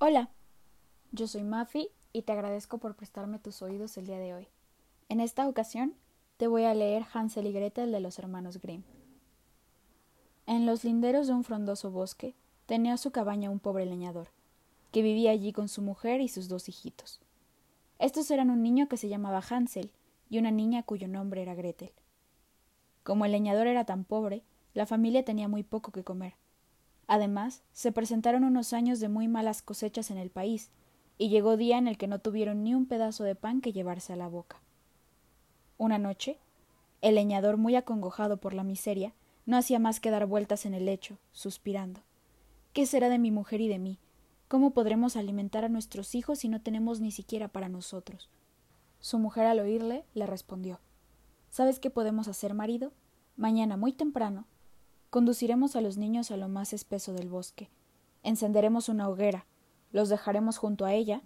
Hola, yo soy Mafi y te agradezco por prestarme tus oídos el día de hoy. En esta ocasión te voy a leer Hansel y Gretel de los hermanos Grimm. En los linderos de un frondoso bosque tenía su cabaña un pobre leñador, que vivía allí con su mujer y sus dos hijitos. Estos eran un niño que se llamaba Hansel y una niña cuyo nombre era Gretel. Como el leñador era tan pobre, la familia tenía muy poco que comer. Además, se presentaron unos años de muy malas cosechas en el país, y llegó día en el que no tuvieron ni un pedazo de pan que llevarse a la boca. Una noche, el leñador, muy acongojado por la miseria, no hacía más que dar vueltas en el lecho, suspirando. ¿Qué será de mi mujer y de mí? ¿Cómo podremos alimentar a nuestros hijos si no tenemos ni siquiera para nosotros? Su mujer al oírle le respondió ¿Sabes qué podemos hacer, marido? Mañana muy temprano conduciremos a los niños a lo más espeso del bosque. Encenderemos una hoguera, los dejaremos junto a ella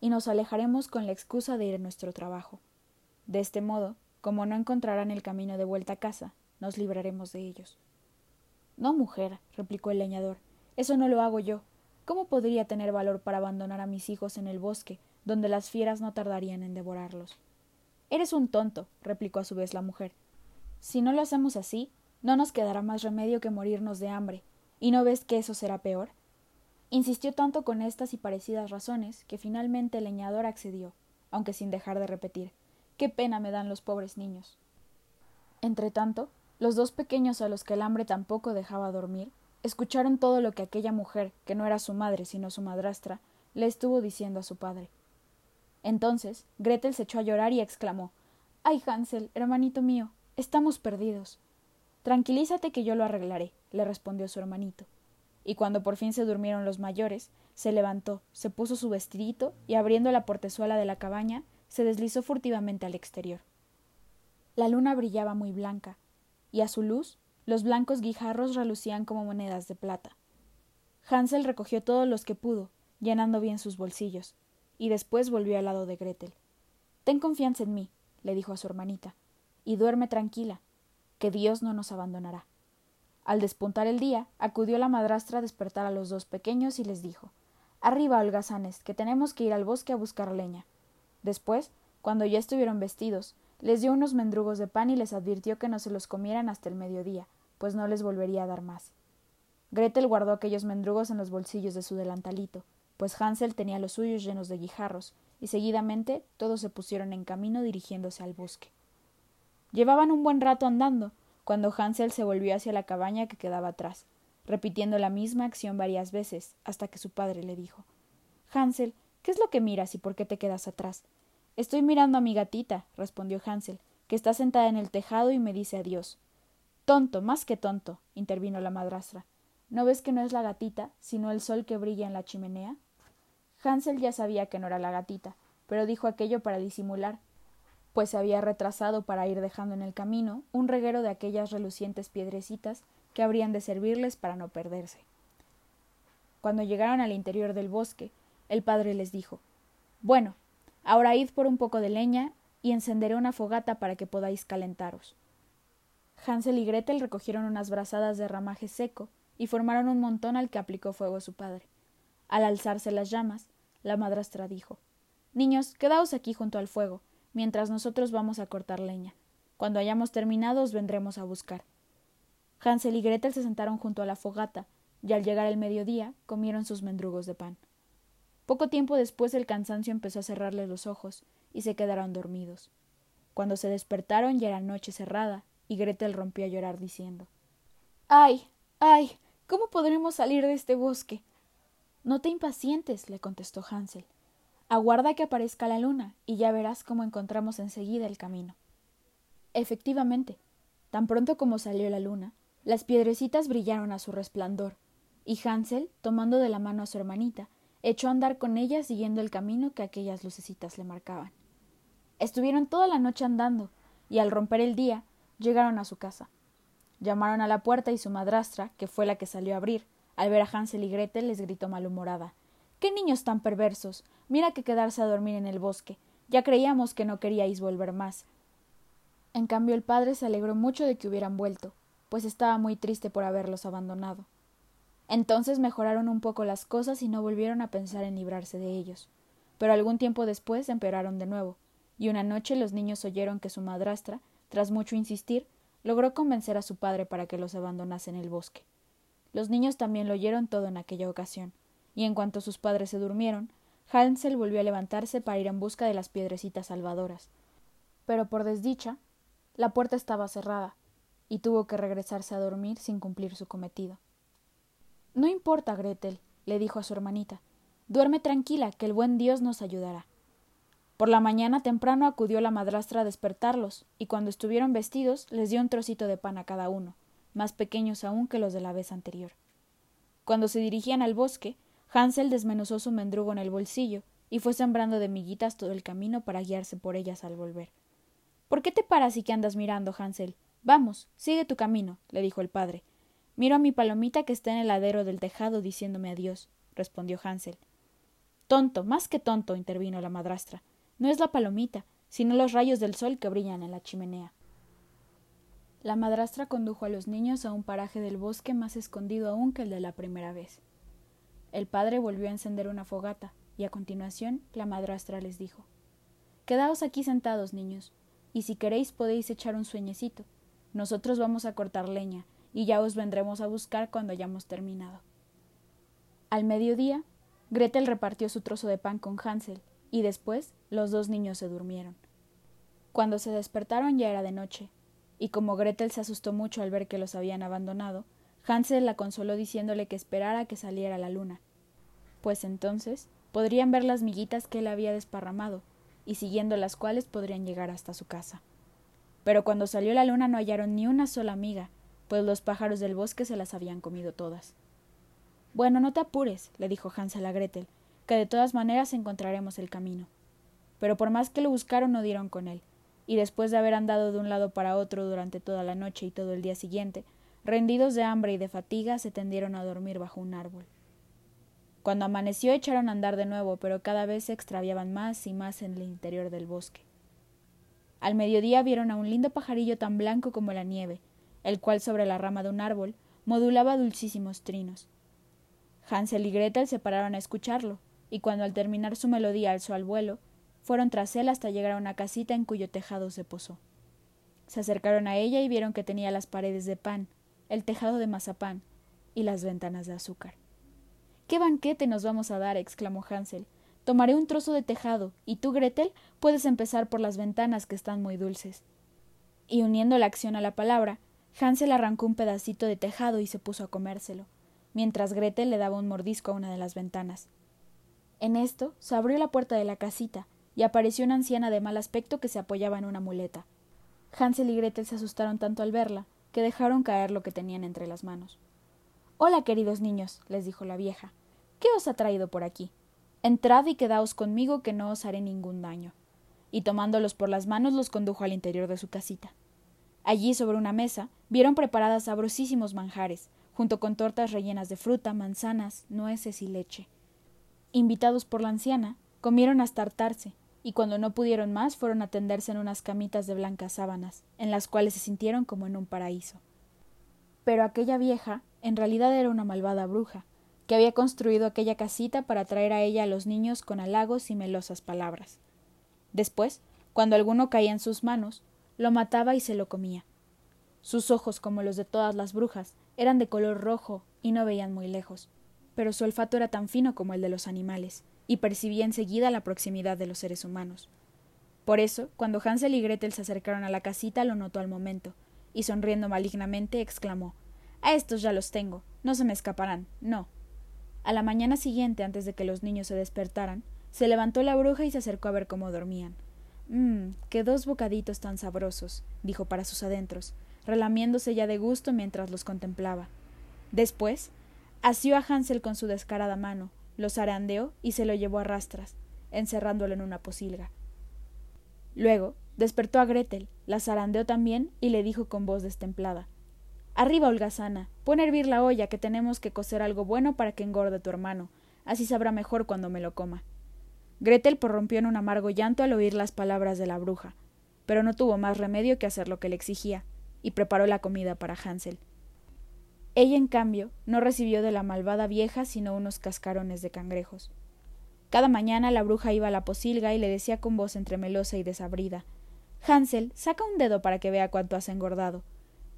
y nos alejaremos con la excusa de ir a nuestro trabajo. De este modo, como no encontrarán el camino de vuelta a casa, nos libraremos de ellos. No, mujer, replicó el leñador, eso no lo hago yo. ¿Cómo podría tener valor para abandonar a mis hijos en el bosque, donde las fieras no tardarían en devorarlos? Eres un tonto, replicó a su vez la mujer. Si no lo hacemos así, no nos quedará más remedio que morirnos de hambre. ¿Y no ves que eso será peor? Insistió tanto con estas y parecidas razones que finalmente el leñador accedió, aunque sin dejar de repetir Qué pena me dan los pobres niños. Entretanto, los dos pequeños a los que el hambre tampoco dejaba dormir, escucharon todo lo que aquella mujer, que no era su madre sino su madrastra, le estuvo diciendo a su padre. Entonces Gretel se echó a llorar y exclamó Ay, Hansel, hermanito mío, estamos perdidos. Tranquilízate que yo lo arreglaré, le respondió su hermanito. Y cuando por fin se durmieron los mayores, se levantó, se puso su vestidito y abriendo la portezuela de la cabaña, se deslizó furtivamente al exterior. La luna brillaba muy blanca, y a su luz los blancos guijarros relucían como monedas de plata. Hansel recogió todos los que pudo, llenando bien sus bolsillos, y después volvió al lado de Gretel. Ten confianza en mí, le dijo a su hermanita, y duerme tranquila, que Dios no nos abandonará. Al despuntar el día, acudió la madrastra a despertar a los dos pequeños y les dijo Arriba, holgazanes, que tenemos que ir al bosque a buscar leña. Después, cuando ya estuvieron vestidos, les dio unos mendrugos de pan y les advirtió que no se los comieran hasta el mediodía, pues no les volvería a dar más. Gretel guardó aquellos mendrugos en los bolsillos de su delantalito, pues Hansel tenía los suyos llenos de guijarros, y seguidamente todos se pusieron en camino dirigiéndose al bosque. Llevaban un buen rato andando, cuando Hansel se volvió hacia la cabaña que quedaba atrás, repitiendo la misma acción varias veces, hasta que su padre le dijo Hansel, ¿qué es lo que miras y por qué te quedas atrás? Estoy mirando a mi gatita, respondió Hansel, que está sentada en el tejado y me dice adiós. Tonto, más que tonto, intervino la madrastra. ¿No ves que no es la gatita, sino el sol que brilla en la chimenea? Hansel ya sabía que no era la gatita, pero dijo aquello para disimular, pues se había retrasado para ir dejando en el camino un reguero de aquellas relucientes piedrecitas que habrían de servirles para no perderse. Cuando llegaron al interior del bosque, el padre les dijo Bueno, ahora id por un poco de leña y encenderé una fogata para que podáis calentaros. Hansel y Gretel recogieron unas brazadas de ramaje seco y formaron un montón al que aplicó fuego su padre. Al alzarse las llamas, la madrastra dijo Niños, quedaos aquí junto al fuego, mientras nosotros vamos a cortar leña. Cuando hayamos terminado os vendremos a buscar. Hansel y Gretel se sentaron junto a la fogata, y al llegar el mediodía comieron sus mendrugos de pan. Poco tiempo después el cansancio empezó a cerrarles los ojos, y se quedaron dormidos. Cuando se despertaron ya era noche cerrada, y Gretel rompió a llorar diciendo Ay. ay. ¿Cómo podremos salir de este bosque? No te impacientes, le contestó Hansel. Aguarda que aparezca la luna, y ya verás cómo encontramos enseguida el camino. Efectivamente, tan pronto como salió la luna, las piedrecitas brillaron a su resplandor, y Hansel, tomando de la mano a su hermanita, echó a andar con ella siguiendo el camino que aquellas lucecitas le marcaban. Estuvieron toda la noche andando, y al romper el día llegaron a su casa. Llamaron a la puerta y su madrastra, que fue la que salió a abrir, al ver a Hansel y Gretel les gritó malhumorada Qué niños tan perversos. Mira que quedarse a dormir en el bosque. Ya creíamos que no queríais volver más. En cambio el padre se alegró mucho de que hubieran vuelto, pues estaba muy triste por haberlos abandonado. Entonces mejoraron un poco las cosas y no volvieron a pensar en librarse de ellos. Pero algún tiempo después empeoraron de nuevo, y una noche los niños oyeron que su madrastra, tras mucho insistir, logró convencer a su padre para que los abandonase en el bosque. Los niños también lo oyeron todo en aquella ocasión, y en cuanto sus padres se durmieron, Hansel volvió a levantarse para ir en busca de las piedrecitas salvadoras. Pero por desdicha, la puerta estaba cerrada, y tuvo que regresarse a dormir sin cumplir su cometido. No importa, Gretel, le dijo a su hermanita. Duerme tranquila, que el buen Dios nos ayudará. Por la mañana temprano acudió la madrastra a despertarlos, y cuando estuvieron vestidos les dio un trocito de pan a cada uno, más pequeños aún que los de la vez anterior. Cuando se dirigían al bosque, Hansel desmenuzó su mendrugo en el bolsillo y fue sembrando de miguitas todo el camino para guiarse por ellas al volver. ¿Por qué te paras y que andas mirando, Hansel? Vamos, sigue tu camino, le dijo el padre. Miro a mi palomita que está en el ladero del tejado diciéndome adiós, respondió Hansel. Tonto, más que tonto, intervino la madrastra. No es la palomita, sino los rayos del sol que brillan en la chimenea. La madrastra condujo a los niños a un paraje del bosque más escondido aún que el de la primera vez. El padre volvió a encender una fogata, y a continuación la madrastra les dijo Quedaos aquí sentados, niños, y si queréis podéis echar un sueñecito. Nosotros vamos a cortar leña, y ya os vendremos a buscar cuando hayamos terminado. Al mediodía, Gretel repartió su trozo de pan con Hansel, y después los dos niños se durmieron. Cuando se despertaron ya era de noche, y como Gretel se asustó mucho al ver que los habían abandonado, Hansel la consoló diciéndole que esperara que saliera la luna, pues entonces podrían ver las miguitas que él había desparramado, y siguiendo las cuales podrían llegar hasta su casa. Pero cuando salió la luna no hallaron ni una sola miga, pues los pájaros del bosque se las habían comido todas. Bueno, no te apures, le dijo Hansel a Gretel, que de todas maneras encontraremos el camino. Pero por más que lo buscaron no dieron con él, y después de haber andado de un lado para otro durante toda la noche y todo el día siguiente, rendidos de hambre y de fatiga, se tendieron a dormir bajo un árbol. Cuando amaneció echaron a andar de nuevo, pero cada vez se extraviaban más y más en el interior del bosque. Al mediodía vieron a un lindo pajarillo tan blanco como la nieve, el cual sobre la rama de un árbol modulaba dulcísimos trinos. Hansel y Gretel se pararon a escucharlo, y cuando al terminar su melodía alzó al vuelo, fueron tras él hasta llegar a una casita en cuyo tejado se posó. Se acercaron a ella y vieron que tenía las paredes de pan, el tejado de mazapán y las ventanas de azúcar. ¡Qué banquete nos vamos a dar! exclamó Hansel. Tomaré un trozo de tejado, y tú, Gretel, puedes empezar por las ventanas que están muy dulces. Y uniendo la acción a la palabra, Hansel arrancó un pedacito de tejado y se puso a comérselo, mientras Gretel le daba un mordisco a una de las ventanas. En esto se abrió la puerta de la casita y apareció una anciana de mal aspecto que se apoyaba en una muleta. Hansel y Gretel se asustaron tanto al verla que dejaron caer lo que tenían entre las manos. Hola, queridos niños, les dijo la vieja. ¿Qué os ha traído por aquí? Entrad y quedaos conmigo que no os haré ningún daño. Y tomándolos por las manos los condujo al interior de su casita. Allí sobre una mesa vieron preparadas sabrosísimos manjares, junto con tortas rellenas de fruta, manzanas, nueces y leche. Invitados por la anciana, comieron hasta hartarse, y cuando no pudieron más fueron a tenderse en unas camitas de blancas sábanas, en las cuales se sintieron como en un paraíso. Pero aquella vieja en realidad era una malvada bruja, que había construido aquella casita para traer a ella a los niños con halagos y melosas palabras. Después, cuando alguno caía en sus manos, lo mataba y se lo comía. Sus ojos, como los de todas las brujas, eran de color rojo y no veían muy lejos, pero su olfato era tan fino como el de los animales, y percibía enseguida la proximidad de los seres humanos. Por eso, cuando Hansel y Gretel se acercaron a la casita, lo notó al momento, y sonriendo malignamente exclamó A estos ya los tengo. No se me escaparán. No. A la mañana siguiente, antes de que los niños se despertaran, se levantó la bruja y se acercó a ver cómo dormían. Mmm, qué dos bocaditos tan sabrosos, dijo para sus adentros, relamiéndose ya de gusto mientras los contemplaba. Después, asió a Hansel con su descarada mano, lo zarandeó y se lo llevó a rastras, encerrándolo en una posilga. Luego despertó a Gretel, la zarandeó también y le dijo con voz destemplada Arriba, holgazana, pon a hervir la olla que tenemos que cocer algo bueno para que engorde tu hermano, así sabrá mejor cuando me lo coma. Gretel prorrumpió en un amargo llanto al oír las palabras de la bruja, pero no tuvo más remedio que hacer lo que le exigía, y preparó la comida para Hansel. Ella, en cambio, no recibió de la malvada vieja sino unos cascarones de cangrejos. Cada mañana la bruja iba a la posilga y le decía con voz entremelosa y desabrida Hansel, saca un dedo para que vea cuánto has engordado.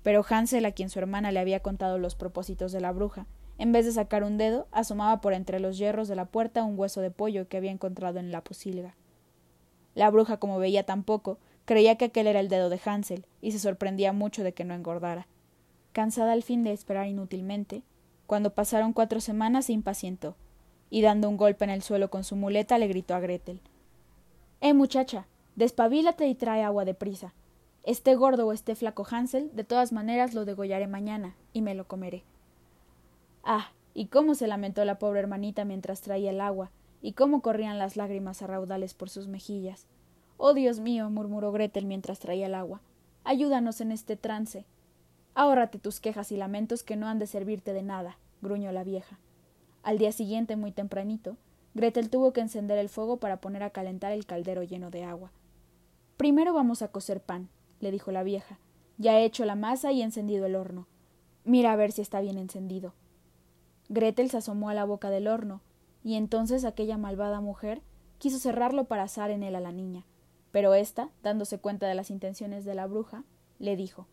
Pero Hansel, a quien su hermana le había contado los propósitos de la bruja, en vez de sacar un dedo, asomaba por entre los hierros de la puerta un hueso de pollo que había encontrado en la posilga. La bruja, como veía tan poco, creía que aquel era el dedo de Hansel, y se sorprendía mucho de que no engordara. Cansada al fin de esperar inútilmente, cuando pasaron cuatro semanas se impacientó, y dando un golpe en el suelo con su muleta le gritó a Gretel Eh, muchacha, despabilate y trae agua de prisa. Esté gordo o esté flaco Hansel, de todas maneras lo degollaré mañana, y me lo comeré. Ah, y cómo se lamentó la pobre hermanita mientras traía el agua, y cómo corrían las lágrimas a raudales por sus mejillas. Oh Dios mío, murmuró Gretel mientras traía el agua. Ayúdanos en este trance. Ahórrate tus quejas y lamentos que no han de servirte de nada, gruñó la vieja. Al día siguiente, muy tempranito, Gretel tuvo que encender el fuego para poner a calentar el caldero lleno de agua. Primero vamos a cocer pan, le dijo la vieja. Ya he hecho la masa y he encendido el horno. Mira a ver si está bien encendido. Gretel se asomó a la boca del horno, y entonces aquella malvada mujer quiso cerrarlo para asar en él a la niña. Pero ésta, dándose cuenta de las intenciones de la bruja, le dijo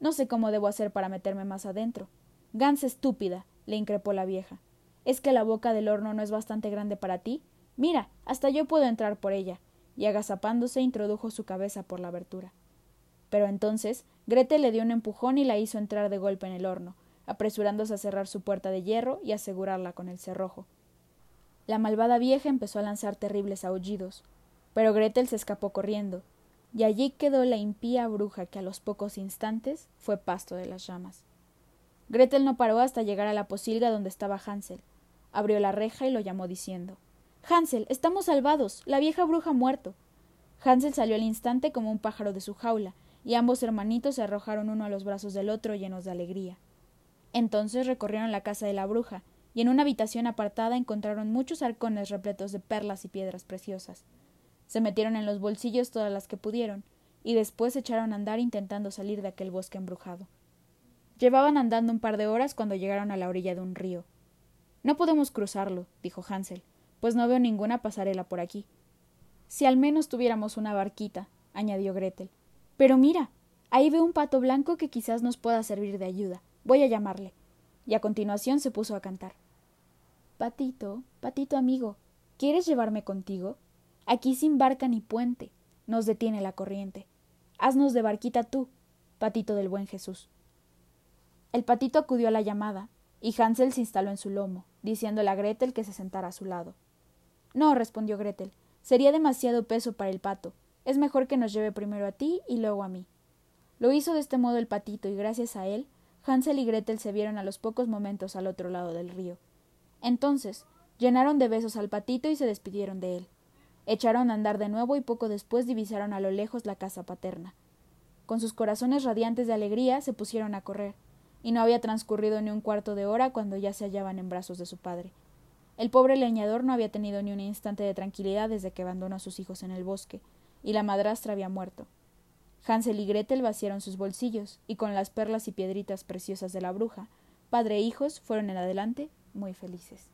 No sé cómo debo hacer para meterme más adentro. Gans estúpida, le increpó la vieja. ¿Es que la boca del horno no es bastante grande para ti? Mira, hasta yo puedo entrar por ella. Y agazapándose introdujo su cabeza por la abertura. Pero entonces Gretel le dio un empujón y la hizo entrar de golpe en el horno, apresurándose a cerrar su puerta de hierro y asegurarla con el cerrojo. La malvada vieja empezó a lanzar terribles aullidos, pero Gretel se escapó corriendo, y allí quedó la impía bruja que a los pocos instantes fue pasto de las llamas. Gretel no paró hasta llegar a la posilga donde estaba Hansel. Abrió la reja y lo llamó diciendo Hansel, estamos salvados. La vieja bruja ha muerto. Hansel salió al instante como un pájaro de su jaula, y ambos hermanitos se arrojaron uno a los brazos del otro llenos de alegría. Entonces recorrieron la casa de la bruja, y en una habitación apartada encontraron muchos arcones repletos de perlas y piedras preciosas. Se metieron en los bolsillos todas las que pudieron, y después se echaron a andar intentando salir de aquel bosque embrujado. Llevaban andando un par de horas cuando llegaron a la orilla de un río. No podemos cruzarlo, dijo Hansel, pues no veo ninguna pasarela por aquí. Si al menos tuviéramos una barquita, añadió Gretel. Pero mira, ahí veo un pato blanco que quizás nos pueda servir de ayuda. Voy a llamarle. Y a continuación se puso a cantar. Patito, patito amigo, ¿quieres llevarme contigo? Aquí sin barca ni puente, nos detiene la corriente. Haznos de barquita tú, patito del buen Jesús. El patito acudió a la llamada, y Hansel se instaló en su lomo, diciéndole a Gretel que se sentara a su lado. No, respondió Gretel, sería demasiado peso para el pato. Es mejor que nos lleve primero a ti y luego a mí. Lo hizo de este modo el patito, y gracias a él Hansel y Gretel se vieron a los pocos momentos al otro lado del río. Entonces llenaron de besos al patito y se despidieron de él. Echaron a andar de nuevo y poco después divisaron a lo lejos la casa paterna. Con sus corazones radiantes de alegría se pusieron a correr, y no había transcurrido ni un cuarto de hora cuando ya se hallaban en brazos de su padre. El pobre leñador no había tenido ni un instante de tranquilidad desde que abandonó a sus hijos en el bosque, y la madrastra había muerto. Hansel y Gretel vaciaron sus bolsillos, y con las perlas y piedritas preciosas de la bruja, padre e hijos fueron en adelante muy felices.